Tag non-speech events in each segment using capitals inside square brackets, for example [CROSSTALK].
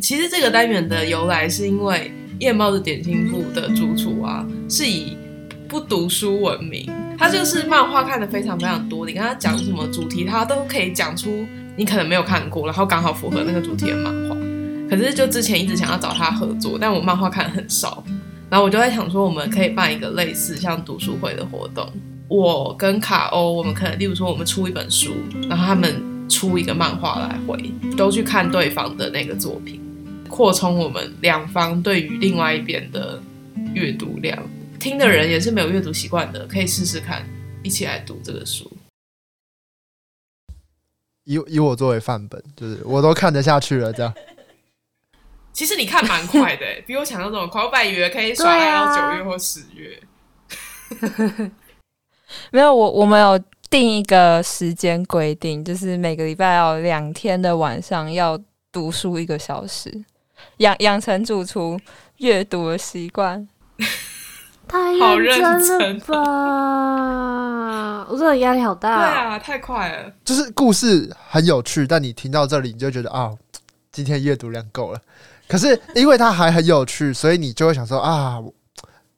其实这个单元的由来是因为夜猫子点心部的主厨啊，是以不读书闻名。他就是漫画看的非常非常多，你跟他讲什么主题，他都可以讲出你可能没有看过，然后刚好符合那个主题的漫画。可是就之前一直想要找他合作，但我漫画看的很少，然后我就在想说，我们可以办一个类似像读书会的活动。我跟卡欧，我们可能例如说，我们出一本书，然后他们出一个漫画来回，都去看对方的那个作品。扩充我们两方对于另外一边的阅读量，听的人也是没有阅读习惯的，可以试试看，一起来读这个书。以以我作为范本，就是我都看得下去了，这样。[LAUGHS] 其实你看蛮快的，[LAUGHS] 比我想象中快。我本来以为可以刷到九月或十月。[LAUGHS] 没有，我我们有定一个时间规定，就是每个礼拜要两天的晚上要读书一个小时。养养成主厨阅读的习惯，[LAUGHS] 太认真了吧！我真的压力好大。对啊，太快了。就是故事很有趣，但你听到这里，你就觉得啊，今天阅读量够了。可是因为它还很有趣，所以你就会想说啊，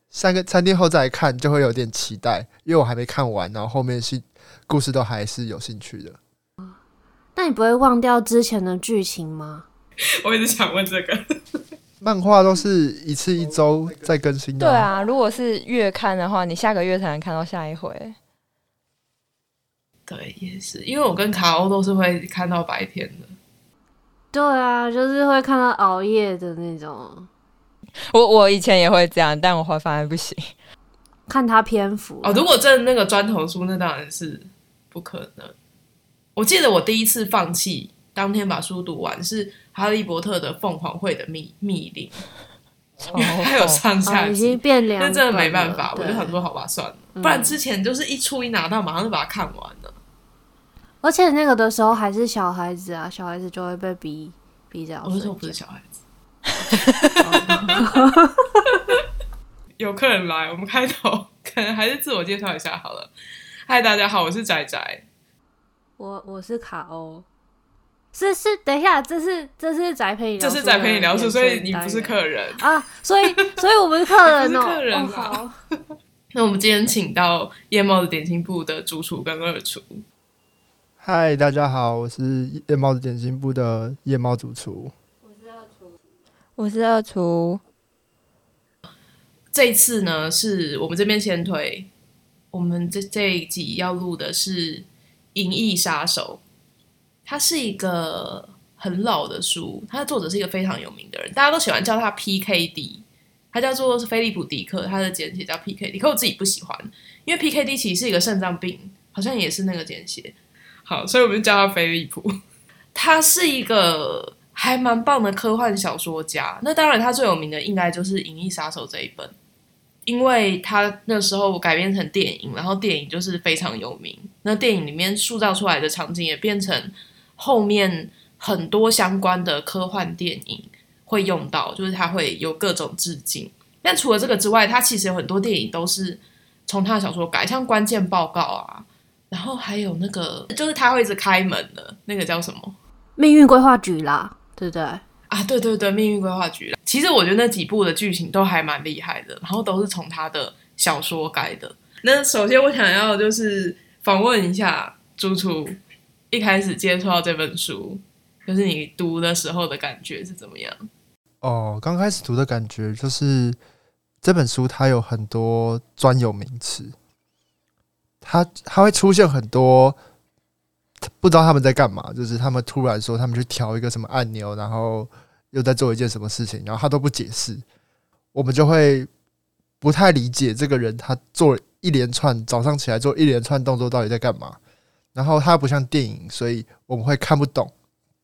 三个三天后再来看，就会有点期待，因为我还没看完，然后后面是故事都还是有兴趣的。那你不会忘掉之前的剧情吗？[LAUGHS] 我一直想问这个，漫画都是一次一周在更新的。对啊，如果是月刊的话，你下个月才能看到下一回。对，也是，因为我跟卡欧都是会看到白天的。对啊，就是会看到熬夜的那种。我我以前也会这样，但我后来发现不行。看他篇幅哦，如果真的那个砖头书，那当然是不可能。我记得我第一次放弃。当天把书读完是《哈利波特》的凤凰会的密密令，他有上下集，那真的没办法，我就想说好吧，算了，不然之前就是一出一拿到，马上就把它看完了。而且那个的时候还是小孩子啊，小孩子就会被逼逼着。我说我不是小孩子。[LAUGHS] 有客人来，我们开头可能还是自我介绍一下好了。嗨，大家好，我是仔仔，我我是卡欧。是是，等一下，这是这是宅陪你聊，这是宅陪你聊书，所以 [LAUGHS] 你不是客人啊，所以所以我们是客人哦，是客人哦。好，[LAUGHS] 那我们今天请到夜猫子点心部的主厨跟二厨。嗨，大家好，我是夜猫子点心部的夜猫主厨。我是二厨，我是二厨。这一次呢，是我们这边先推，我们这这一集要录的是《银翼杀手》。它是一个很老的书，它的作者是一个非常有名的人，大家都喜欢叫他 PKD，他叫做菲利普迪克，他的简写叫 PKD，可我自己不喜欢，因为 PKD 其实是一个肾脏病，好像也是那个简写。好，所以我们就叫他菲利普。[LAUGHS] 他是一个还蛮棒的科幻小说家，那当然他最有名的应该就是《银翼杀手》这一本，因为他那时候改编成电影，然后电影就是非常有名，那电影里面塑造出来的场景也变成。后面很多相关的科幻电影会用到，就是它会有各种致敬。但除了这个之外，它其实有很多电影都是从他的小说改，像《关键报告》啊，然后还有那个就是他会一直开门的那个叫什么《命运规划局》啦，对不对？啊，对对对，《命运规划局》啦。其实我觉得那几部的剧情都还蛮厉害的，然后都是从他的小说改的。那首先我想要就是访问一下主厨。一开始接触到这本书，就是你读的时候的感觉是怎么样？哦，刚开始读的感觉就是这本书它有很多专有名词，它它会出现很多不知道他们在干嘛，就是他们突然说他们去调一个什么按钮，然后又在做一件什么事情，然后他都不解释，我们就会不太理解这个人他做一连串早上起来做一连串动作到底在干嘛。然后它不像电影，所以我们会看不懂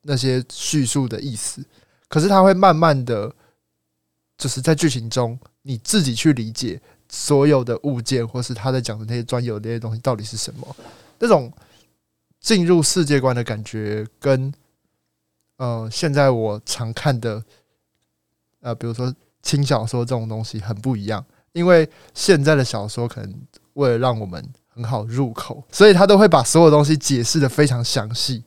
那些叙述的意思。可是它会慢慢的，就是在剧情中你自己去理解所有的物件，或是他在讲的那些专有的那些东西到底是什么。那种进入世界观的感觉，跟呃现在我常看的呃，比如说轻小说这种东西很不一样。因为现在的小说可能为了让我们很好入口，所以他都会把所有东西解释的非常详细，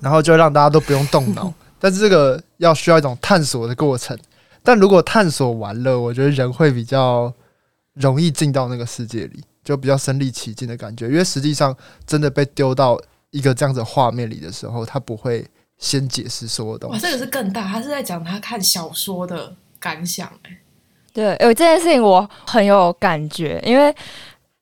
然后就让大家都不用动脑，[LAUGHS] 但是这个要需要一种探索的过程。但如果探索完了，我觉得人会比较容易进到那个世界里，就比较身临其境的感觉。因为实际上真的被丢到一个这样子画面里的时候，他不会先解释所有东西。哇，这个是更大，他是在讲他看小说的感想欸。对，有这件事情我很有感觉，因为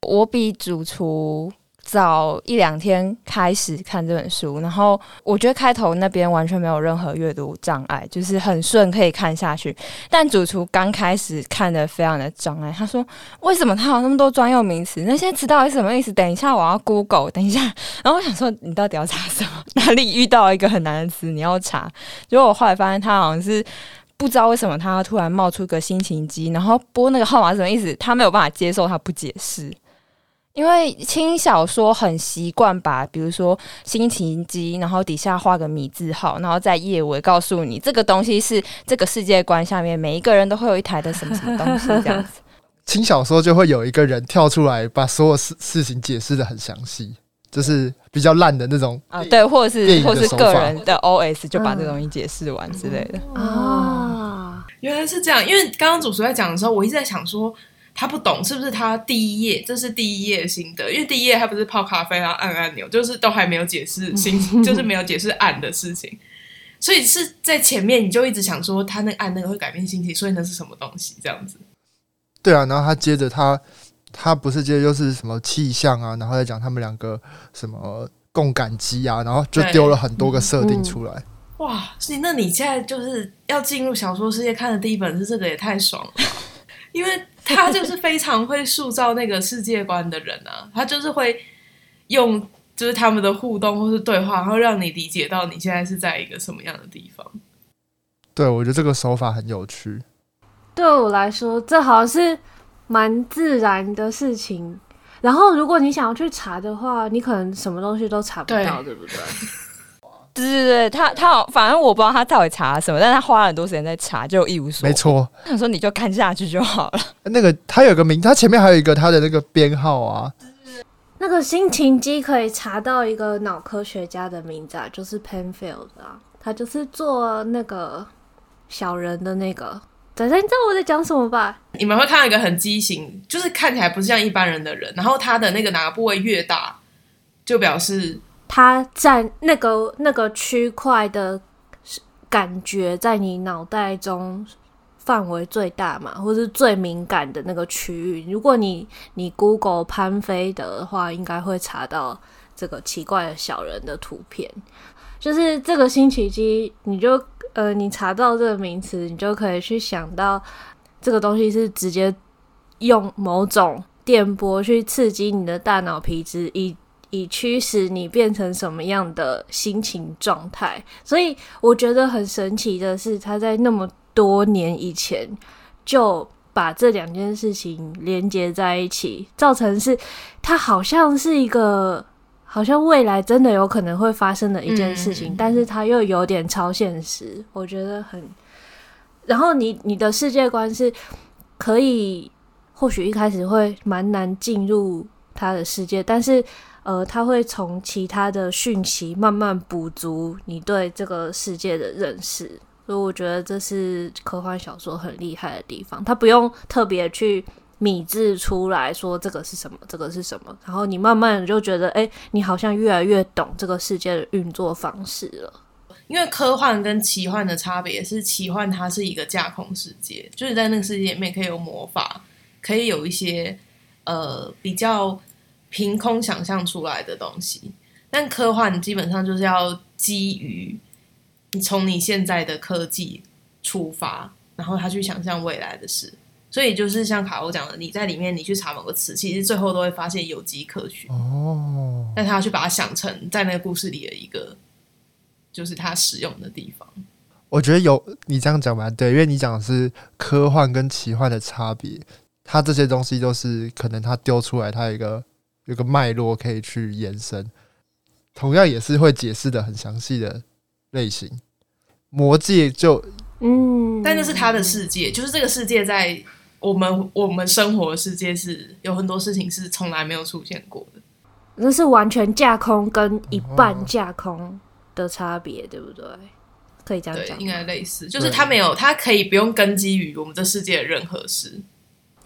我比主厨。早一两天开始看这本书，然后我觉得开头那边完全没有任何阅读障碍，就是很顺可以看下去。但主厨刚开始看得非常的障碍，他说：“为什么他有那么多专用名词？那些词到底什么意思？等一下我要 Google，等一下。”然后我想说：“你到底要查什么？哪里遇到一个很难的词你要查？”结果我后来发现他好像是不知道为什么他突然冒出个心情机，然后拨那个号码什么意思？他没有办法接受，他不解释。因为轻小说很习惯把，比如说心情机，然后底下画个米字号，然后在页尾告诉你这个东西是这个世界观下面每一个人都会有一台的什么什么东西这样子。[LAUGHS] 轻小说就会有一个人跳出来把所有事事情解释的很详细，就是比较烂的那种啊，对，或者是或是个人的 OS 就把这个东西解释完之类的啊。原来是这样，因为刚刚主持在讲的时候，我一直在想说。他不懂是不是他第一页，这是第一页心得，因为第一页他不是泡咖啡然后按按钮，就是都还没有解释心，[LAUGHS] 就是没有解释按的事情，所以是在前面你就一直想说他那个按那个会改变心情，所以那是什么东西这样子？对啊，然后他接着他他不是接着又是什么气象啊，然后再讲他们两个什么共感机啊，然后就丢了很多个设定出来。嗯嗯、哇，那你现在就是要进入小说世界看的第一本是这个，也太爽了吧，因为。他就是非常会塑造那个世界观的人啊，他就是会用就是他们的互动或是对话，然后让你理解到你现在是在一个什么样的地方。对，我觉得这个手法很有趣。对我来说，这好像是蛮自然的事情。然后，如果你想要去查的话，你可能什么东西都查不到，对，对不对？[LAUGHS] 对对对，他他好，反正我不知道他到底查了什么，但是他花了很多时间在查，就一无所。没错，他说你就看下去就好了。那个他有个名，他前面还有一个他的那个编号啊。那个心情机可以查到一个脑科学家的名字啊，就是 Penfield 啊，他就是做那个小人的那个。仔仔，你知道我在讲什么吧？你们会看到一个很畸形，就是看起来不是像一般人的人，然后他的那个哪个部位越大，就表示。它在那个那个区块的感觉，在你脑袋中范围最大嘛，或是最敏感的那个区域。如果你你 Google 潘菲德的话，应该会查到这个奇怪的小人的图片。就是这个星期机，你就呃，你查到这个名词，你就可以去想到这个东西是直接用某种电波去刺激你的大脑皮质以。以驱使你变成什么样的心情状态，所以我觉得很神奇的是，他在那么多年以前就把这两件事情连接在一起，造成是它好像是一个好像未来真的有可能会发生的一件事情，嗯、但是它又有点超现实，我觉得很。然后你你的世界观是可以，或许一开始会蛮难进入他的世界，但是。呃，他会从其他的讯息慢慢补足你对这个世界的认识，所以我觉得这是科幻小说很厉害的地方。他不用特别去米制出来说这个是什么，这个是什么，然后你慢慢就觉得，哎，你好像越来越懂这个世界的运作方式了。因为科幻跟奇幻的差别是，奇幻它是一个架空世界，就是在那个世界里面可以有魔法，可以有一些呃比较。凭空想象出来的东西，但科幻基本上就是要基于你从你现在的科技出发，然后他去想象未来的事。所以就是像卡欧讲的，你在里面你去查某个词，其实最后都会发现有迹可循。哦，但他要去把它想成在那个故事里的一个，就是他使用的地方。我觉得有你这样讲蛮对，因为你讲的是科幻跟奇幻的差别，它这些东西都是可能它丢出来，它有一个。有个脉络可以去延伸，同样也是会解释的很详细的类型。魔界就嗯，但那是他的世界，就是这个世界在我们我们生活的世界是有很多事情是从来没有出现过的，那是完全架空跟一半架空的差别，对不对？可以这样，讲，应该类似，就是他没有，他可以不用根基于我们这世界的任何事。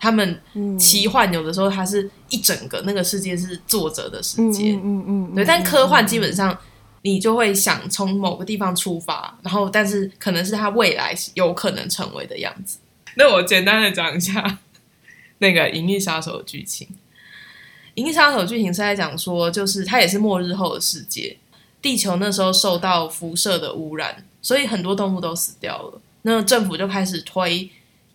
他们奇幻有的时候，它是一整个那个世界是作者的世界，嗯嗯，嗯，对。但科幻基本上你就会想从某个地方出发，然后但是可能是他未来有可能成为的样子。那我简单的讲一下那个《银翼杀手》的剧情。《银翼杀手》剧情是在讲说，就是它也是末日后的世界，地球那时候受到辐射的污染，所以很多动物都死掉了。那政府就开始推。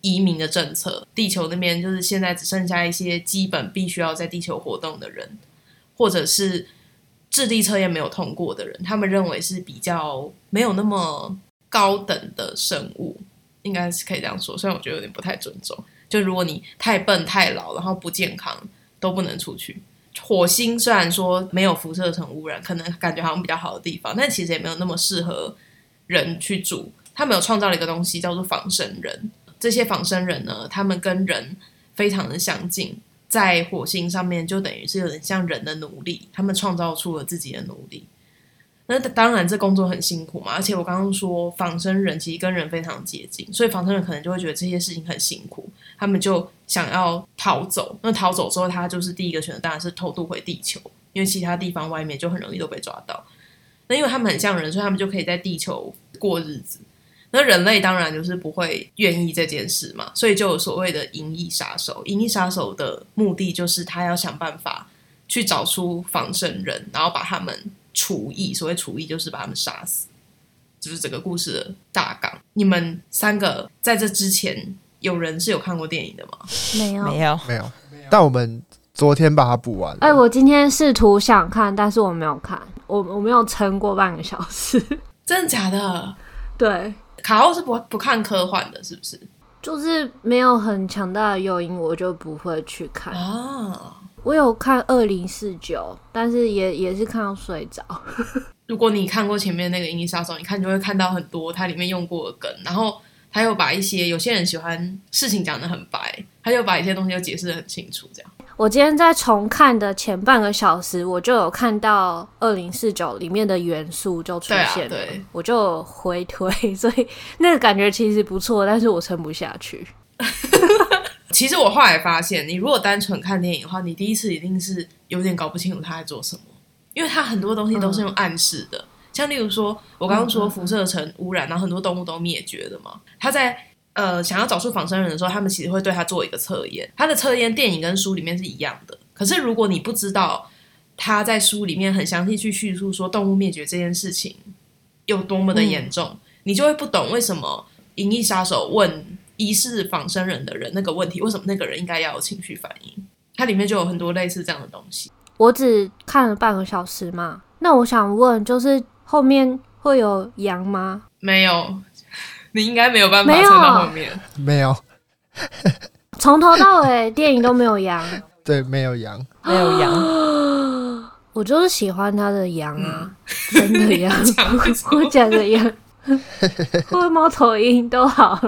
移民的政策，地球那边就是现在只剩下一些基本必须要在地球活动的人，或者是智力测验没有通过的人，他们认为是比较没有那么高等的生物，应该是可以这样说。虽然我觉得有点不太尊重，就如果你太笨、太老，然后不健康，都不能出去。火星虽然说没有辐射层污染，可能感觉好像比较好的地方，但其实也没有那么适合人去住。他们有创造了一个东西叫做仿生人。这些仿生人呢，他们跟人非常的相近，在火星上面就等于是有点像人的奴隶，他们创造出了自己的奴隶。那当然，这工作很辛苦嘛，而且我刚刚说仿生人其实跟人非常接近，所以仿生人可能就会觉得这些事情很辛苦，他们就想要逃走。那逃走之后，他就是第一个选择，当然是偷渡回地球，因为其他地方外面就很容易都被抓到。那因为他们很像人，所以他们就可以在地球过日子。那人类当然就是不会愿意这件事嘛，所以就有所谓的银翼杀手。银翼杀手的目的就是他要想办法去找出仿生人，然后把他们除役。所谓除役就是把他们杀死，就是整个故事的大纲。你们三个在这之前有人是有看过电影的吗？没有，没有，没有。但我们昨天把它补完。哎、欸，我今天试图想看，但是我没有看，我我没有撑过半个小时。[LAUGHS] 真的假的？对。卡欧是不不看科幻的，是不是？就是没有很强大的诱因，我就不会去看啊。我有看二零四九，但是也也是看到睡着。[LAUGHS] 如果你看过前面那个《银翼杀手》，你看就会看到很多它里面用过的梗，然后他又把一些有些人喜欢事情讲得很白，他又把一些东西又解释得很清楚，这样。我今天在重看的前半个小时，我就有看到二零四九里面的元素就出现了，对。我就回推，所以那个感觉其实不错，但是我撑不下去。[LAUGHS] 其实我后来发现，你如果单纯看电影的话，你第一次一定是有点搞不清楚他在做什么，因为他很多东西都是用暗示的，嗯、像例如说，我刚刚说辐射层污染，然后很多动物都灭绝了嘛，他在。呃，想要找出仿生人的时候，他们其实会对他做一个测验。他的测验电影跟书里面是一样的。可是如果你不知道他在书里面很详细去叙述说动物灭绝这件事情有多么的严重，嗯，你就会不懂为什么银翼杀手问疑似仿生人的人那个问题，为什么那个人应该要有情绪反应？它里面就有很多类似这样的东西。我只看了半个小时嘛，那我想问，就是后面会有羊吗？没有。[LAUGHS] 你应该没有办法撑到后面，没有，从头到尾电影都没有羊，[LAUGHS] 对，没有羊，没有羊，[GASPS] 我就是喜欢他的羊啊，嗯、真的羊，[LAUGHS] 我讲的羊，或猫头鹰都好，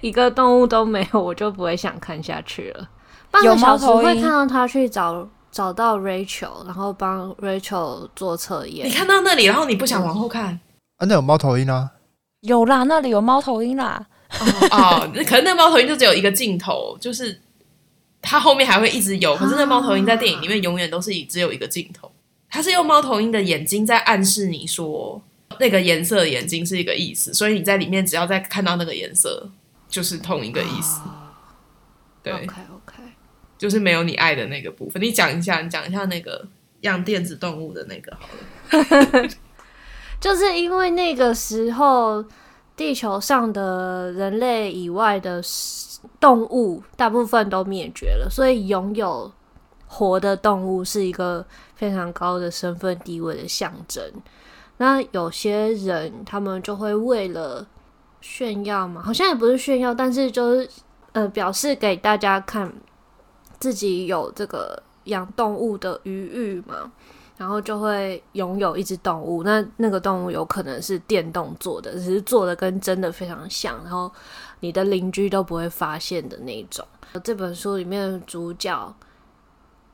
一个动物都没有，我就不会想看下去了。半个小时会看到他去找找到 Rachel，然后帮 Rachel 做测验。你看到那里，然后你不想往后看？啊，那有猫头鹰啊。有啦，那里有猫头鹰啦。哦，那可能那猫头鹰就只有一个镜头，就是它后面还会一直有。可是那猫头鹰在电影里面永远都是以只有一个镜头，它是用猫头鹰的眼睛在暗示你说那个颜色的眼睛是一个意思，所以你在里面只要再看到那个颜色，就是同一个意思。对，OK OK，就是没有你爱的那个部分。你讲一下，你讲一下那个养电子动物的那个好了。[LAUGHS] 就是因为那个时候，地球上的人类以外的动物大部分都灭绝了，所以拥有活的动物是一个非常高的身份地位的象征。那有些人他们就会为了炫耀嘛，好像也不是炫耀，但是就是呃表示给大家看自己有这个养动物的余裕嘛。然后就会拥有一只动物，那那个动物有可能是电动做的，只是做的跟真的非常像，然后你的邻居都不会发现的那种。这本书里面的主角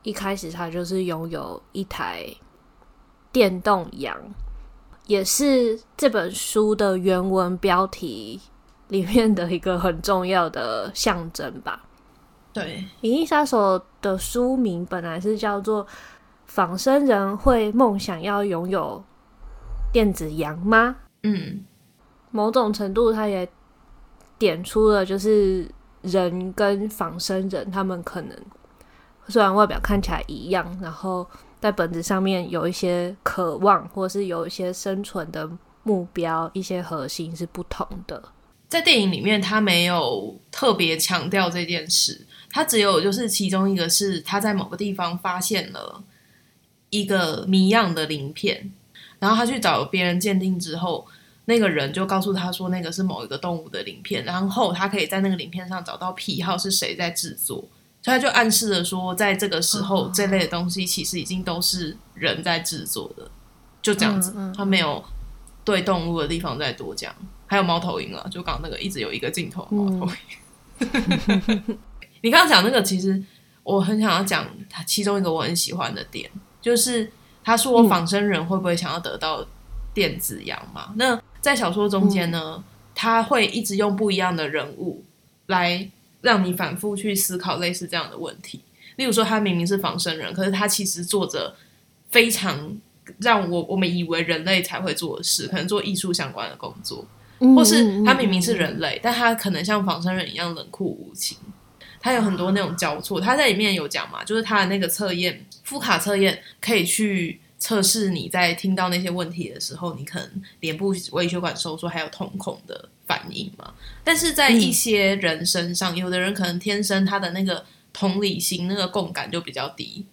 一开始他就是拥有一台电动羊，也是这本书的原文标题里面的一个很重要的象征吧。对，《银翼杀手》的书名本来是叫做《仿生人会梦想要拥有电子羊吗》？嗯，某种程度，他也点出了就是人跟仿生人，他们可能虽然外表看起来一样，然后在本质上面有一些渴望，或是有一些生存的目标，一些核心是不同的。在电影里面，他没有特别强调这件事。他只有就是其中一个是他在某个地方发现了一个谜样的鳞片，然后他去找别人鉴定之后，那个人就告诉他说那个是某一个动物的鳞片，然后他可以在那个鳞片上找到癖好是谁在制作，所以他就暗示了说，在这个时候这类的东西其实已经都是人在制作的，就这样子，他没有对动物的地方再多讲，还有猫头鹰啊，就刚刚那个一直有一个镜头猫头鹰。嗯。[LAUGHS] 你刚刚讲那个，其实我很想要讲他其中一个我很喜欢的点，就是他说仿生人会不会想要得到电子羊嘛？嗯、那在小说中间呢，嗯、他会一直用不一样的人物来让你反复去思考类似这样的问题。例如说，他明明是仿生人，可是他其实做着非常让我我们以为人类才会做的事，可能做艺术相关的工作，或是他明明是人类，但他可能像仿生人一样冷酷无情。他有很多那种交错，他在里面有讲嘛，就是他的那个测验，副卡测验可以去测试你在听到那些问题的时候，你可能脸部微血管收缩，还有瞳孔的反应嘛。但是在一些人身上，有的人可能天生他的那个同理心、那个共感就比较低，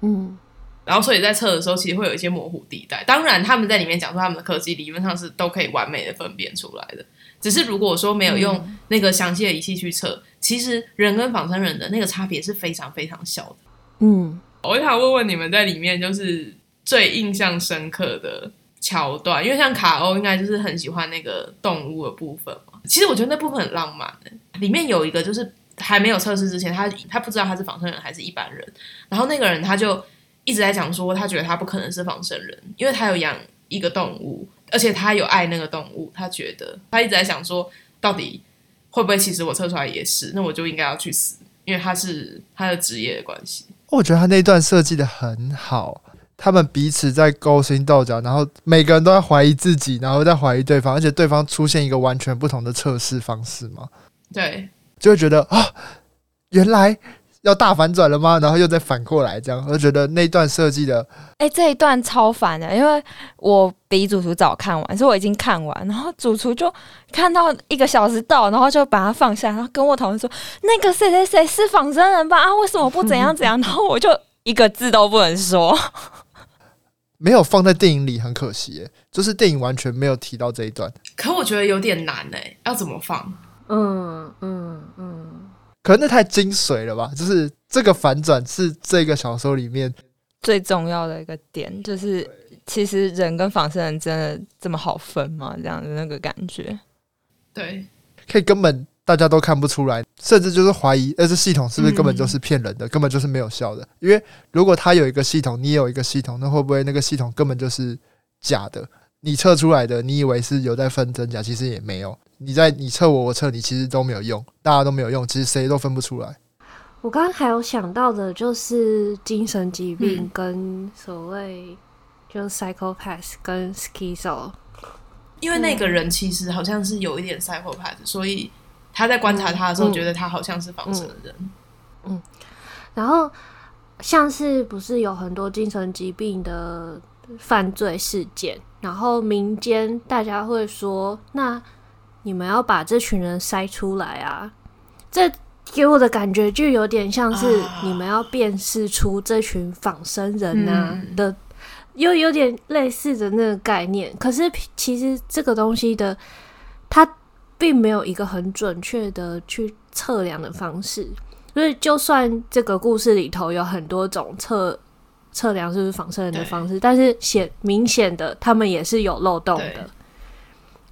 嗯，然后所以在测的时候，其实会有一些模糊地带。当然，他们在里面讲说，他们的科技理论上是都可以完美的分辨出来的。只是如果说没有用那个详细的仪器去测，其实人跟仿生人的那个差别是非常非常小的。嗯，我想问问你们在里面就是最印象深刻的桥段，因为像卡欧应该就是很喜欢那个动物的部分嘛。其实我觉得那部分很浪漫的，里面有一个就是还没有测试之前，他他不知道他是仿生人还是一般人，然后那个人他就一直在讲说，他觉得他不可能是仿生人，因为他有养一个动物。而且他有爱那个动物，他觉得他一直在想说，到底会不会其实我测出来也是，那我就应该要去死，因为他是他的职业的关系。我觉得他那段设计的很好，他们彼此在勾心斗角，然后每个人都在怀疑自己，然后在怀疑对方，而且对方出现一个完全不同的测试方式嘛，对，就会觉得啊，原来。要大反转了吗？然后又再反过来，这样我就觉得那段设计的，哎、欸，这一段超烦的，因为我比主厨早看完，所以我已经看完，然后主厨就看到一个小时到，然后就把它放下，然后跟我讨论说，那个谁谁谁是仿真人吧？[LAUGHS] 啊，为什么不怎样怎样？然后我就一个字都不能说，没有放在电影里，很可惜耶，就是电影完全没有提到这一段。可我觉得有点难哎，要怎么放？嗯嗯嗯。嗯可能那太精髓了吧？就是这个反转是这个小说里面最重要的一个点，就是其实人跟仿生人真的这么好分吗？这样的那个感觉，对，可以根本大家都看不出来，甚至就是怀疑，呃，这系统是不是根本就是骗人的，嗯、根本就是没有效的？因为如果他有一个系统，你也有一个系统，那会不会那个系统根本就是假的？你测出来的，你以为是有在分真假，其实也没有。你在你测我，我测你，其实都没有用，大家都没有用，其实谁都分不出来。我刚刚还有想到的就是精神疾病跟所谓就是 psychopath 跟 schizo，因为那个人其实好像是有一点 psychopath，所以他在观察他的时候觉得他好像是仿生人。嗯，嗯，嗯，然后像是不是有很多精神疾病的犯罪事件，然后民间大家会说那。你们要把这群人筛出来啊！这给我的感觉就有点像是你们要辨识出这群仿生人啊的，又有点类似的那个概念。可是其实这个东西的，它并没有一个很准确的去测量的方式。所以就算这个故事里头有很多种测测量是不是仿生人的方式，但是显明显的他们也是有漏洞的。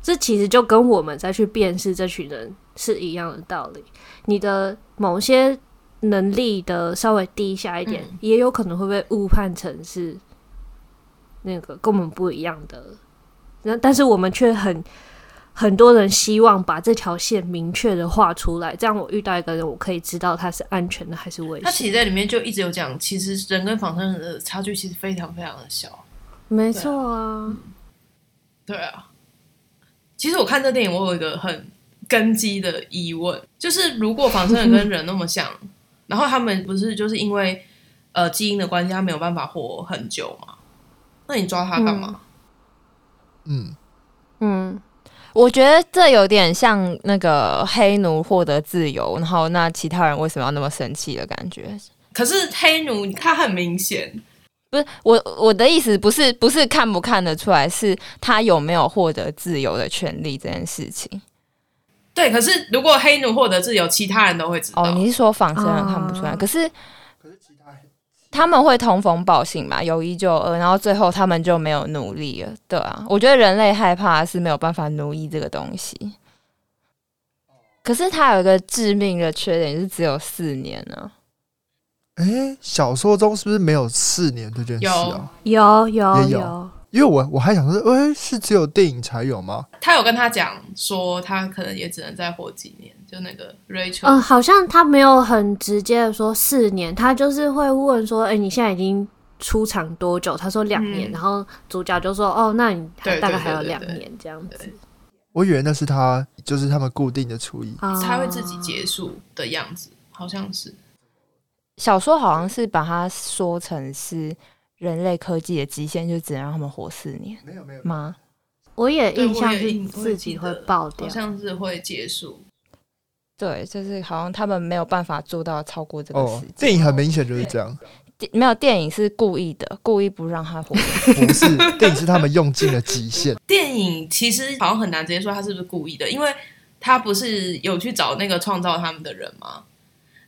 这其实就跟我们再去辨识这群人是一样的道理。你的某些能力的稍微低下一点，嗯、也有可能会被误判成是那个跟我们不一样的那但是我们却很很多人希望把这条线明确的画出来，这样我遇到一个人，我可以知道他是安全的还是危险。他其实在里面就一直有讲，其实人跟仿生人的差距其实非常非常的小。没错啊，对啊。其实我看这电影，我有一个很根基的疑问，就是如果仿生人跟人那么像，然后他们不是就是因为呃基因的关系，他没有办法活很久吗？那你抓他干嘛？嗯嗯，我觉得这有点像那个黑奴获得自由，然后那其他人为什么要那么生气的感觉？可是黑奴他很明显。不是我，我的意思不是不是看不看得出来，是他有没有获得自由的权利这件事情。对，可是如果黑奴获得自由，其他人都会知道。哦，你是说仿生人看不出来？可是，他们会通风报信嘛，有一就二，然后最后他们就没有努力了。对啊，我觉得人类害怕是没有办法奴役这个东西。可是他有一个致命的缺点，是只有四年呢。哎、欸，小说中是不是没有四年这件事啊？有有有，有，因为我我还想说，哎、欸，是只有电影才有吗？他有跟他讲说，他可能也只能再活几年。就那个 Rachel，嗯，好像他没有很直接的说四年，他就是会问说，哎、欸，你现在已经出场多久？他说两年、嗯，然后主角就说，哦，那你还大概还有两年这样子。我以为那是他，就是他们固定的厨艺，他会自己结束的样子，好像是。小说好像是把它说成是人类科技的极限，就只能让他们活四年。没有没有吗？我也印象是自己会爆掉，好像是会结束。对，就是好像他们没有办法做到超过这个时间。哦，电影很明显就是这样。没有，电影是故意的，故意不让他活。[LAUGHS] 不是，电影是他们用尽了极限。[LAUGHS] 电影其实好像很难直接说他是不是故意的，因为他不是有去找那个创造他们的人吗？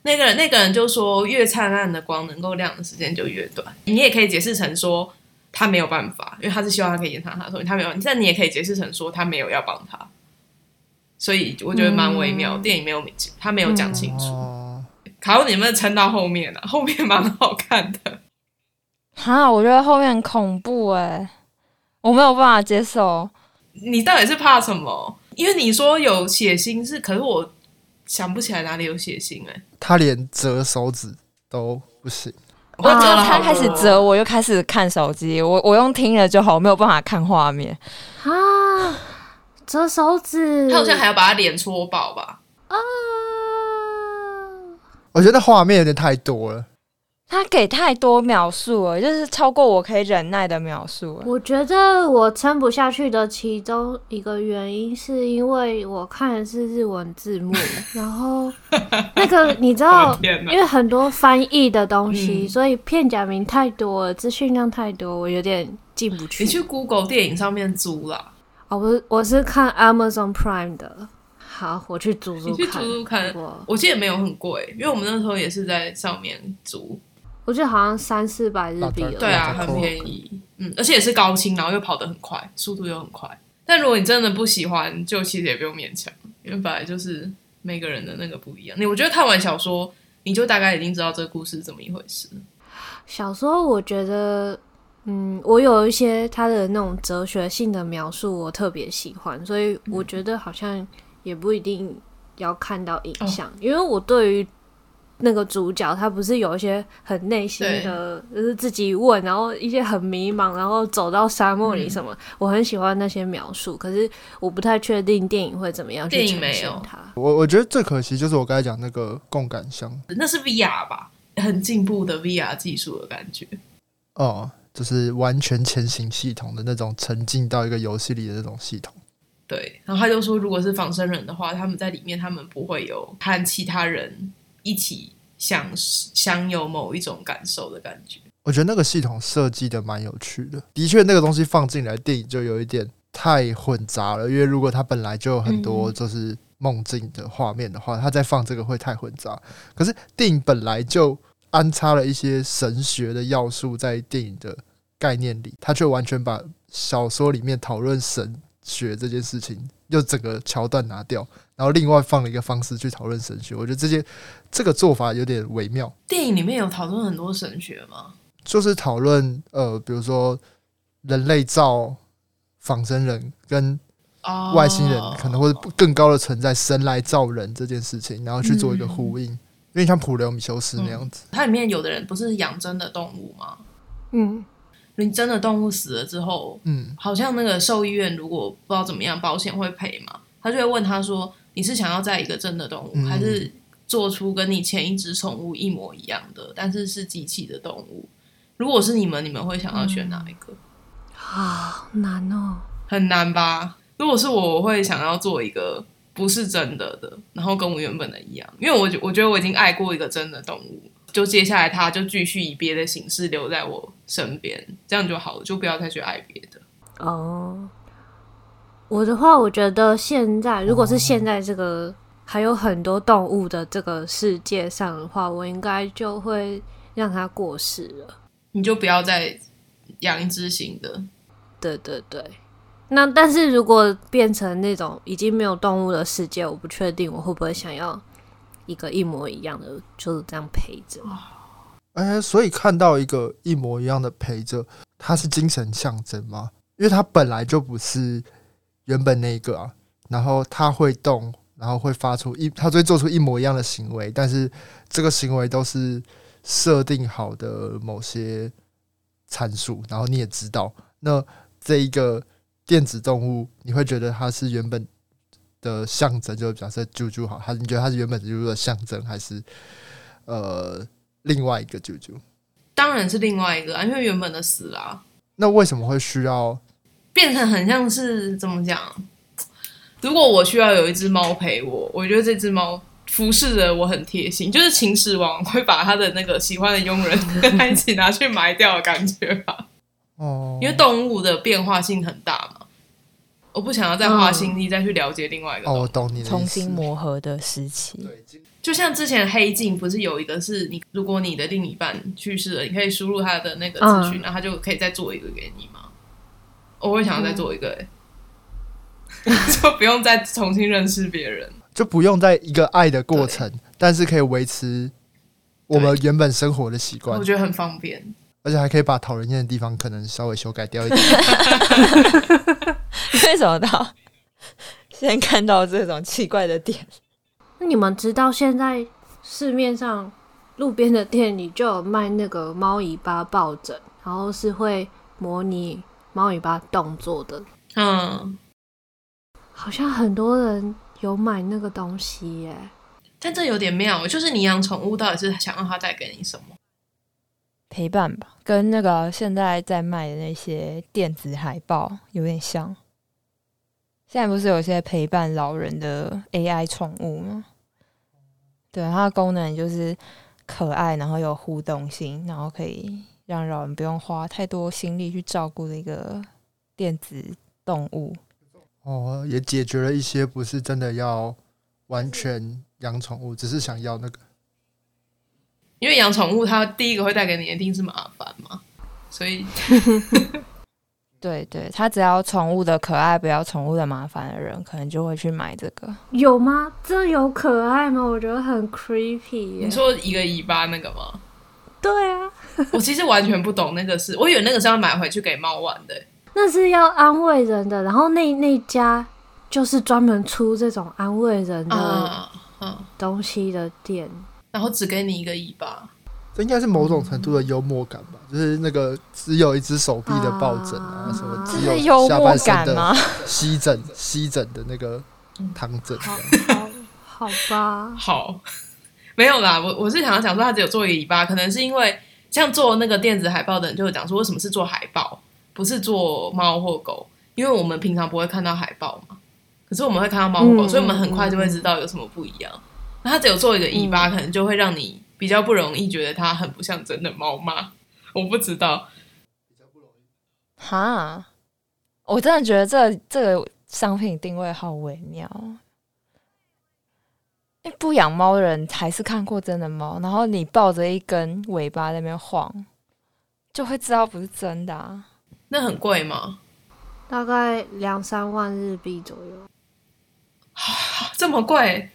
那个人，那个人就说，越灿烂的光能够亮的时间就越短。你也可以解释成说他没有办法，因为他是希望他可以延长他的寿命，他没有。但你也可以解释成说他没有要帮他。所以我觉得蛮微妙，嗯、电影没有他没有讲清楚。嗯、卡路，你有没有撑到后面啊？后面蛮好看的。哈，我觉得后面很恐怖哎，我没有办法接受。你到底是怕什么？因为你说有血腥是，可是我。想不起来哪里有血腥哎、欸，他连折手指都不行。我折了，他开始折，我又开始看手机。我我用听了就好，我没有办法看画面啊。折手指，他好像还要把他脸戳爆吧？啊，我觉得画面有点太多了。他给太多描述了，就是超过我可以忍耐的描述了。我觉得我撑不下去的其中一个原因，是因为我看的是日文字幕，[LAUGHS] 然后那个你知道，[LAUGHS] 因为很多翻译的东西，嗯、所以片假名太多了，资讯量太多，我有点进不去。你去 Google 电影上面租啦？哦，我我是看 Amazon Prime 的。好，我去租租看。你去租租看，我记得没有很贵，因为我们那时候也是在上面租。我觉得好像三四百日币，对啊，很便宜，嗯，而且也是高清，然后又跑得很快，速度又很快。但如果你真的不喜欢，就其实也不用勉强，因为本来就是每个人的那个不一样。你我觉得看完小说，你就大概已经知道这个故事是怎么一回事。小说我觉得，嗯，我有一些他的那种哲学性的描述，我特别喜欢，所以我觉得好像也不一定要看到影像，哦，因为我对于。那个主角他不是有一些很内心的，就是自己问，然后一些很迷茫，然后走到沙漠里什么，嗯、我很喜欢那些描述。可是我不太确定电影会怎么样去呈现它。我我觉得最可惜就是我刚才讲那个共感箱，那是 VR 吧，很进步的 VR 技术的感觉。哦，就是完全前行系统的那种沉浸到一个游戏里的那种系统。对，然后他就说，如果是仿生人的话，他们在里面，他们不会有和其他人。一起享享有某一种感受的感觉，我觉得那个系统设计的蛮有趣的。的确，那个东西放进来，电影就有一点太混杂了。因为如果它本来就有很多就是梦境的画面的话，它再放这个会太混杂。可是电影本来就安插了一些神学的要素在电影的概念里，他却完全把小说里面讨论神学这件事情，又整个桥段拿掉，然后另外放了一个方式去讨论神学。我觉得这些这个做法有点微妙。电影里面有讨论很多神学吗？就是讨论呃，比如说人类造仿生人跟哦外星人可能或者更高的存在神来造人这件事情，然后去做一个呼应，有点像普罗米修斯那样子。它里面有的人不是养真的动物吗？嗯，你真的动物死了之后，嗯，好像那个兽医院如果不知道怎么样，保险会赔嘛？他就会问他说：“你是想要在一个真的动物，嗯还是做出跟你前一只宠物一模一样的，但是是机器的动物？如果是你们，你们会想要选哪一个？好难哦。很难吧？如果是我，我会想要做一个不是真的的，然后跟我原本的一样，因为我觉我觉得我已经爱过一个真的动物，就接下来它就继续以别的形式留在我身边，这样就好了，就不要再去爱别的。哦，我的话，我觉得现在如果是现在这个还有很多动物的这个世界上的话，我应该就会让它过世了。你就不要再养一只新的。对对对，那但是如果变成那种已经没有动物的世界，我不确定我会不会想要一个一模一样的，就是这样陪着。哎、所以看到一个一模一样的陪着，它是精神象征吗？因为它本来就不是原本那个啊，然后它会动，然后会发出一，它会做出一模一样的行为，但是这个行为都是设定好的某些参数，然后你也知道，那这一个电子动物，你会觉得它是原本的象征，就假设啾啾好，它你觉得它是原本啾啾的象征，还是呃另外一个啾啾？当然是另外一个啊，因为原本的死啦，那为什么会需要？变成很像是怎么讲？如果我需要有一只猫陪我，我觉得这只猫服侍着我很贴心，就是秦始皇会把他的那个喜欢的佣人 [LAUGHS] 跟他一起拿去埋掉的感觉吧。哦，因为动物的变化性很大嘛，我不想要再花心力再去了解另外一个动哦，我懂你的重新磨合的时期。对。就像之前黑镜不是有一个是你，如果你的另一半去世了，你可以输入他的那个资讯，嗯。然后他就可以再做一个给你吗。我会想要再做一个、欸，[LAUGHS] 就不用再重新认识别人。就不用在一个爱的过程，但是可以维持我们原本生活的习惯。我，觉得很方便。而且还可以把讨人厌的地方可能稍微修改掉一点。[LAUGHS] 为什么到先看到这种奇怪的点？那你们知道现在市面上路边的店里就有卖那个猫尾巴抱枕，然后是会模拟猫尾巴动作的，嗯，好像很多人有买那个东西耶。但这有点妙，就是你养宠物到底是想让它带给你什么？陪伴吧，跟那个现在在卖的那些电子海报有点像。现在不是有些陪伴老人的 AI 宠物吗？对，它的功能就是可爱，然后有互动性，然后可以让老人不用花太多心力去照顾的一个电子动物。哦，也解决了一些不是真的要完全养宠物，只是想要那个。因为养宠物，它第一个会带给你的一定是麻烦嘛，所以对 [LAUGHS] 对，他只要宠物的可爱，不要宠物的麻烦的人，可能就会去买这个。有吗？这有可爱吗？我觉得很 creepy 耶。你说一个尾巴那个吗？对啊，我其实完全不懂那个是，我以为那个是要买回去给猫玩的、那是要安慰人的。然后那那家就是专门出这种安慰人的东西的店。然后只给你一个尾巴，这应该是某种程度的幽默感吧，就是那个只有一只手臂的抱枕啊，啊什么只有下半身的？[LAUGHS] 吸枕、吸枕的那个躺枕。好好好吧，好，没有啦，我我是想要讲说，他只有做一个尾巴，可能是因为像做那个电子海报的人就会讲说，为什么是做海报，不是做猫或狗？因为我们平常不会看到海报嘛，可是我们会看到猫或狗，嗯所以我们很快就会知道有什么不一样。那它只有做一个尾巴，可能就会让你比较不容易觉得它很不像真的猫吗？我不知道，哈，我真的觉得这这个商品定位好微妙。因为不养猫的人还是看过真的猫，然后你抱着一根尾巴在那边晃，就会知道不是真的啊。那很贵吗？大概两三万日币左右。[SIGHS] 这么贵？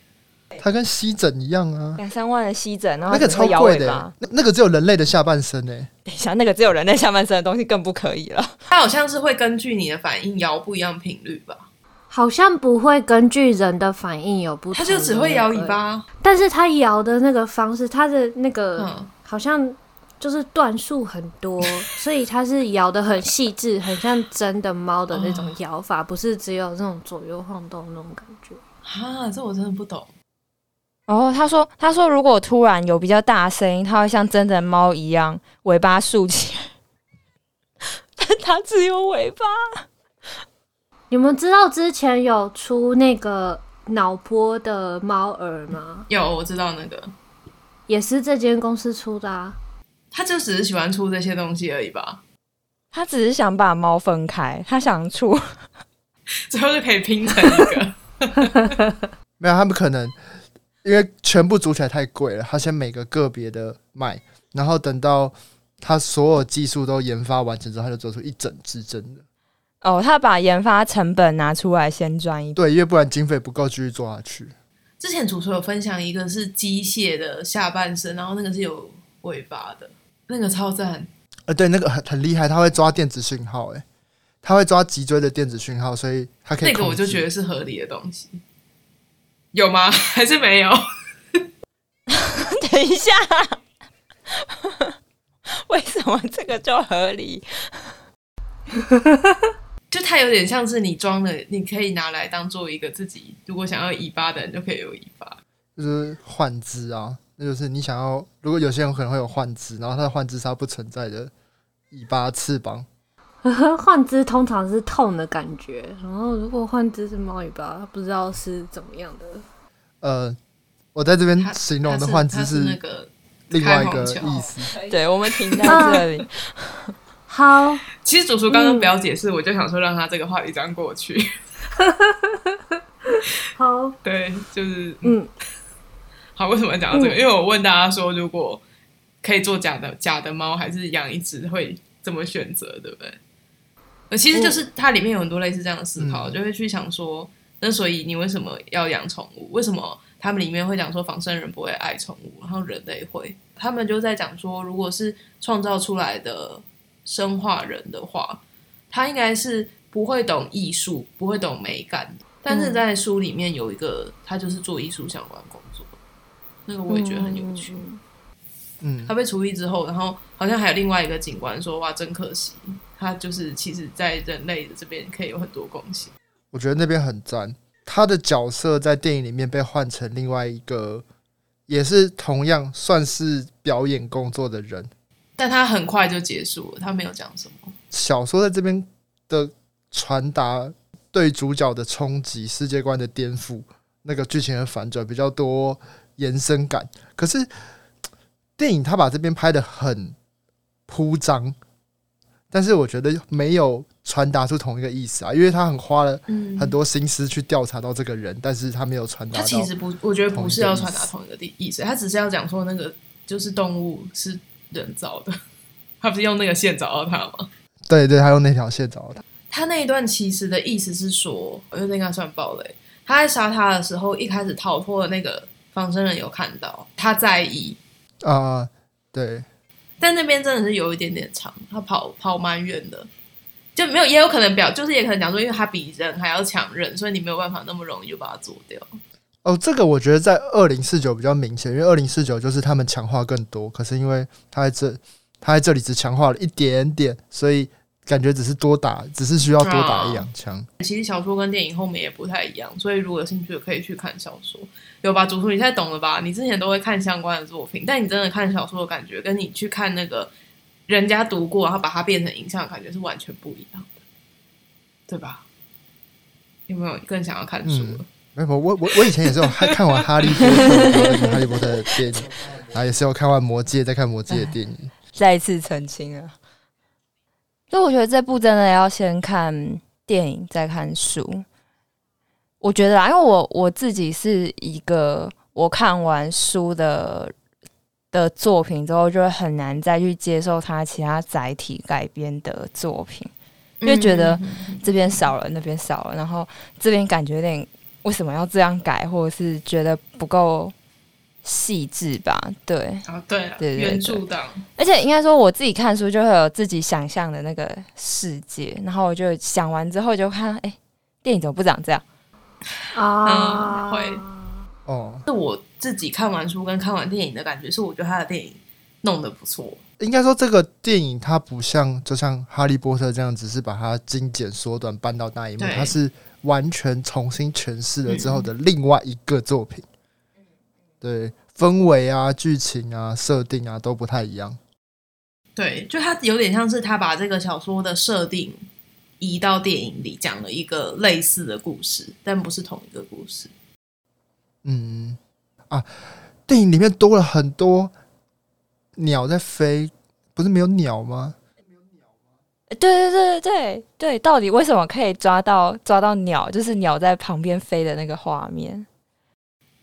它跟吸枕一样啊，两三万的吸枕，然后那个超贵的、欸，那那个只有人类的下半身诶、欸。等一下，那个只有人类下半身的东西更不可以了。[LAUGHS] 它好像是会根据你的反应摇不一样频率吧？好像不会根据人的反应有不同，它就只会摇尾巴。但是它摇的那个方式，它的那个好像就是段数很多，嗯、[LAUGHS] 所以它是摇的很细致，很像真的猫的那种摇法，不是只有那种左右晃动那种感觉。哈，这我真的不懂。然后他说：“他说如果突然有比较大声音，它会像真的猫一样尾巴竖起来，[LAUGHS] 但它只有尾巴。你们知道之前有出那个脑波的猫耳吗？有，我知道那个，也是这间公司出的啊。他就只是喜欢出这些东西而已吧？他只是想把猫分开，他想出，[LAUGHS] 最后就可以拼成一个。[LAUGHS] 没有，他们可能。”因为全部组起来太贵了，他先每个个别的卖，然后等到他所有技术都研发完成之后，他就做出一整支真的。哦，他把研发成本拿出来先赚一笔。对，因为不然经费不够继续做下去。之前主厨有分享一个是机械的下半身，然后那个是有尾巴的，那个超赞。呃，对，那个很很厉害，他会抓电子讯号，诶，他会抓脊椎的电子讯号，所以他可以。那个我就觉得是合理的东西。有吗？[LAUGHS] 还是没有？[LAUGHS] 等一下，[LAUGHS] 为什么这个就合理？就它有点像是你装的，你可以拿来当做一个自己，如果想要尾巴的人就可以有尾巴，就是换肢啊。那就是你想要，如果有些人可能会有换肢，然后他的换肢是它不存在的尾巴翅膀。[LAUGHS] 换只通常是痛的感觉，然后如果换只是猫尾巴，不知道是怎么样的。呃，我在这边形容的换只是那个另外一个意思。对，我们停在这里。[LAUGHS] 好，[LAUGHS] 其实主厨刚刚不要解释，嗯、我就想说让他这个话题这样过去。好，对，就是嗯，嗯好，为什么讲到这个？嗯、因为我问大家说，如果可以做假的假的猫，还是养一只，会怎么选择？对不对？呃，其实就是它里面有很多类似这样的思考，嗯、就会去想说，那所以你为什么要养宠物？为什么他们里面会讲说仿生人不会爱宠物，然后人类会？他们就在讲说，如果是创造出来的生化人的话，他应该是不会懂艺术，不会懂美感。但是在书里面有一个，他就是做艺术相关工作，那个我也觉得很有趣。嗯，他被除役之后，然后好像还有另外一个警官说：“哇，真可惜。”他就是其实，在人类的这边可以有很多贡献。我觉得那边很赞。他的角色在电影里面被换成另外一个，也是同样算是表演工作的人，但他很快就结束了。他没有讲什么。小说在这边的传达对主角的冲击、世界观的颠覆、那个剧情的反转比较多延伸感。可是电影他把这边拍的很铺张。但是我觉得没有传达出同一个意思啊，因为他很花了很多心思去调查到这个人，嗯、但是他没有传达。他其实不，我觉得不是要传达同一个意思，他只是要讲说那个就是动物是人造的，他不是用那个线找到他吗？对对，他用那条线找到他。他那一段其实的意思是说，我觉得应该算暴雷。他在杀他的时候，一开始逃脱的那个仿生人有看到，他在意啊、呃，对。但那边真的是有一点点长，他跑跑蛮远的，就没有也有可能表，就是也可能讲说，因为他比人还要强韧，所以你没有办法那么容易就把它做掉。哦，这个我觉得在二零四九比较明显，因为二零四九就是他们强化更多，可是因为他在这他在这里只强化了一点点，所以。感觉只是多打，只是需要多打一两枪。其实小说跟电影后面也不太一样，所以如果有兴趣的可以去看小说。有吧，主厨，你现在懂了吧？你之前都会看相关的作品，但你真的看小说的感觉，跟你去看那个人家读过，然后把它变成影像的感觉是完全不一样的，对吧？有没有更想要看书？嗯，没有，我我我以前也是有看看完哈利波特，哈利波特的电影，然后也是有看完魔戒，再看魔戒的电影，再一次澄清了。所以我觉得这部真的要先看电影再看书。我觉得啊，因为我我自己是一个我看完书的的作品之后，就会很难再去接受它其他载体改编的作品，因为觉得这边少了，那边少了，然后这边感觉有点为什么要这样改，或者是觉得不够细致吧？对，啊，对啊，对原著党，而且应该说我自己看书就会有自己想象的那个世界，然后我就想完之后就看，哎、欸，电影怎么不长这样？[LAUGHS] 啊，嗯，会哦，是我自己看完书跟看完电影的感觉，是我觉得他的电影弄得不错。应该说这个电影它不像，就像哈利波特这样，只是把它精简缩短搬到大荧幕，它是完全重新诠释了之后的另外一个作品。嗯、对，氛围啊、剧情啊、设定啊都不太一样。对，就它有点像是他把这个小说的设定移到电影里，讲了一个类似的故事，但不是同一个故事。嗯啊，电影里面多了很多。鸟在飞，不是没有鸟吗？对对对对对对，到底为什么可以抓到抓到鸟？就是鸟在旁边飞的那个画面，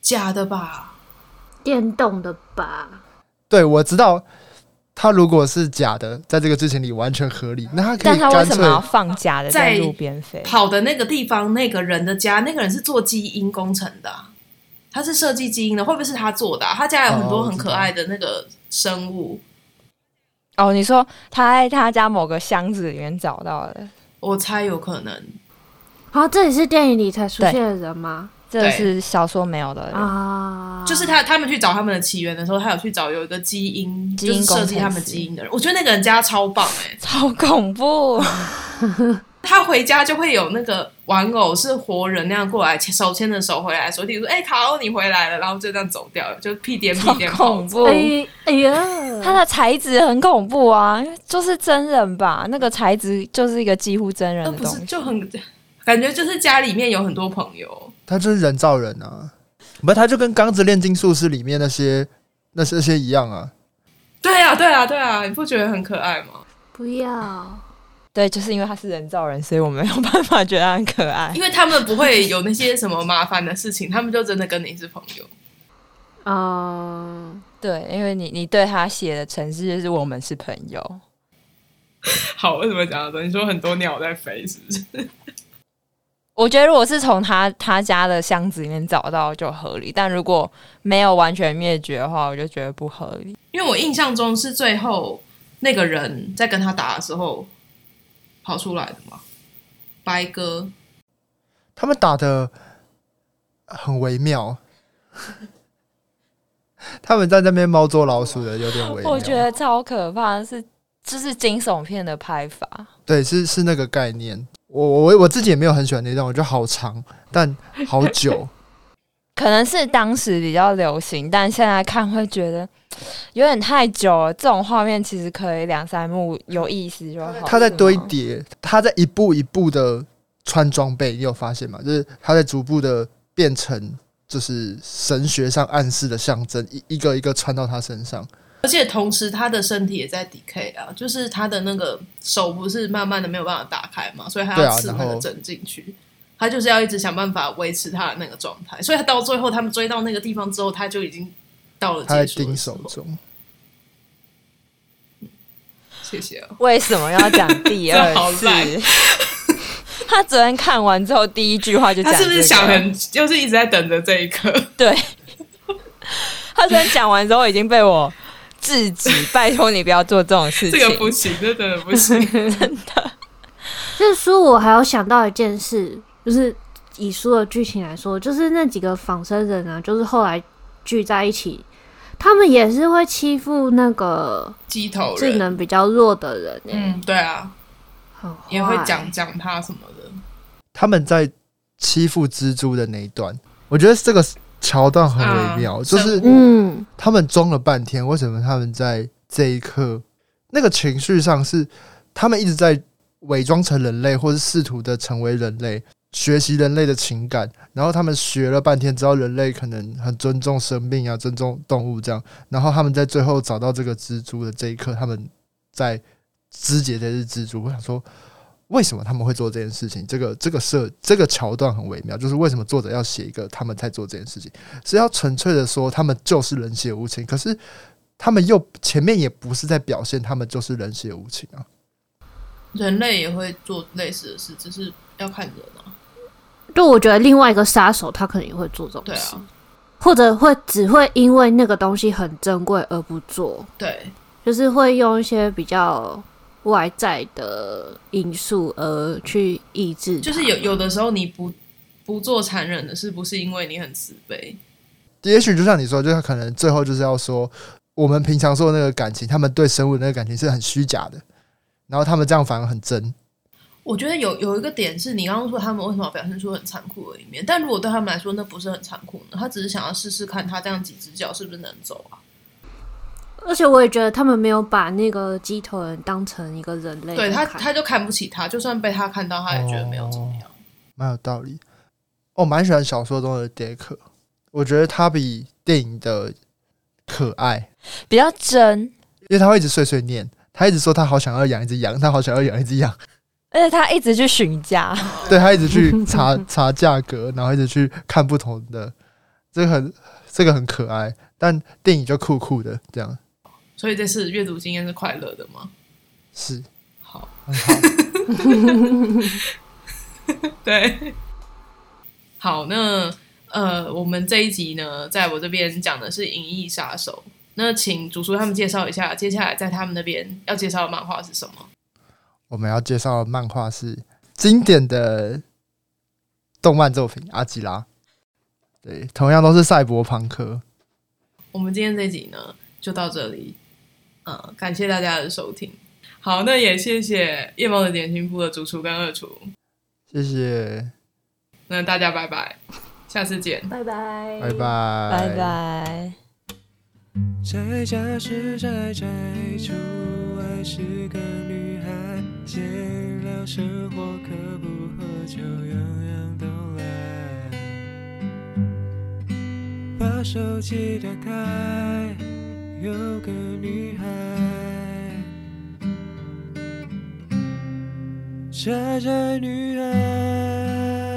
假的吧？电动的吧？对，我知道，它如果是假的，在这个剧情里完全合理。那他可以，但他为什么要放假的在路边飞？跑的那个地方，那个人的家，那个人是做基因工程的啊。他是设计基因的，会不会是他做的啊？他家有很多很可爱的那个生物。哦，你说他在他家某个箱子里面找到的，我猜有可能。好，这里是电影里才出现的人吗？这是小说没有的啊。就是他他们去找他们的起源的时候，他有去找有一个基因，基因设计他们基因的人。我觉得那个人家超棒哎、欸，[LAUGHS] 超恐怖。[LAUGHS] 他回家就会有那个玩偶是活人那样过来，手牵着手回来，说：“比如说，哎、欸，卡欧你回来了。”然后就这样走掉了，就屁颠屁颠，恐怖。哎哎呀，他的材质很恐怖啊，就是真人吧？那个材质就是一个几乎真人的东西，不是就很感觉就是家里面有很多朋友，他就是人造人啊，不他就跟《钢之炼金术师》里面那些那些一样啊。对啊，对啊，对啊，你不觉得很可爱吗？不要。对，就是因为他是人造人，所以我没有办法觉得他很可爱。因为他们不会有那些什么麻烦的事情，他们就真的跟你是朋友。嗯，对，因为你你对他写的程式就是我们是朋友。好，为什么讲的？你说很多鸟在飞，是不是？我觉得如果是从他他家的箱子里面找到就合理，但如果没有完全灭绝的话，我就觉得不合理。因为我印象中是最后那个人在跟他打的时候。跑出来的嘛？白哥，他们打的很微妙，[LAUGHS] 他们在那边猫捉老鼠的有点微妙。我觉得超可怕是，是就是惊悚片的拍法。对，是是那个概念。我我我自己也没有很喜欢那段，我觉得好长，但好久。[LAUGHS] 可能是当时比较流行，但现在看会觉得有点太久了。这种画面其实可以两三幕有意思就好。他在堆叠，他在一步一步的穿装备，你有发现吗？就是他在逐步的变成，就是神学上暗示的象征，一一个一个穿到他身上。而且同时，他的身体也在 decay 啊，就是他的那个手不是慢慢的没有办法打开嘛，所以他要刺那个针进去。他就是要一直想办法维持他的那个状态，所以他到最后他们追到那个地方之后，他就已经到了结束。他在盯手中。谢谢、哦。为什么要讲第二次？[LAUGHS] [LAUGHS] 他昨天看完之后，第一句话就讲、这个，他是不是想很，就是一直在等着这一刻？对。他昨天讲完之后，已经被我制止，[LAUGHS] 拜托你不要做这种事情。这个不行，这真的不行，[LAUGHS] 真的。这书我还有想到一件事。就是以书的剧情来说，就是那几个仿生人啊，就是后来聚在一起，他们也是会欺负那个鸡头智能比较弱的人。嗯，对啊，也会讲讲他什么的。他们在欺负蜘蛛的那一段，我觉得这个桥段很微妙，啊、就是嗯，他们装了半天，为什么他们在这一刻那个情绪上是他们一直在伪装成人类，或是试图的成为人类。学习人类的情感，然后他们学了半天，知道人类可能很尊重生命啊，尊重动物这样。然后他们在最后找到这个蜘蛛的这一刻，他们在肢解这只蜘蛛。我想说，为什么他们会做这件事情？这个这个设这个桥段很微妙，就是为什么作者要写一个他们在做这件事情，是要纯粹的说他们就是冷血无情，可是他们又前面也不是在表现他们就是冷血无情啊。人类也会做类似的事，只是要看人啊。就我觉得另外一个杀手他可能也会做这种事，对啊，或者会只会因为那个东西很珍贵而不做，对，就是会用一些比较外在的因素而去抑制，就是有有的时候你不不做残忍的事，不是因为你很慈悲，也许就像你说，就他可能最后就是要说，我们平常说的那个感情，他们对生物的那个感情是很虚假的，然后他们这样反而很真。我觉得有有一个点是你刚刚说他们为什么表现出很残酷的一面，但如果对他们来说那不是很残酷呢？他只是想要试试看他这样几只脚是不是能走啊。而且我也觉得他们没有把那个鸡头人当成一个人类，对他他就看不起他，就算被他看到，他也觉得没有怎么样，蛮、哦、有道理。我蛮喜欢小说中的杰克，我觉得他比电影的可爱，比较真，因为他会一直碎碎念，他一直说他好想要养一只羊，他好想要养一只羊。[LAUGHS] 而且他一直去询价，对，他一直去 [LAUGHS] 查查价格，然后一直去看不同的，这个很这个很可爱，但电影就酷酷的这样。所以这次阅读经验是快乐的吗？是，好。[LAUGHS] 对，好，那呃，我们这一集呢，在我这边讲的是《银翼杀手》，那请主厨他们介绍一下，接下来在他们那边要介绍的漫画是什么？我们要介绍的漫画是经典的动漫作品《阿基拉》，对，同样都是赛博朋克。我们今天这集呢，就到这里，嗯，感谢大家的收听。好，那也谢谢夜猫的点心部的主厨跟二厨，谢谢。那大家拜拜，下次见，拜拜，拜拜，拜拜。在家是在宅出外是个女孩，闲聊生活可不喝酒，样样都来。把手机打开，有个女孩，傻傻女孩。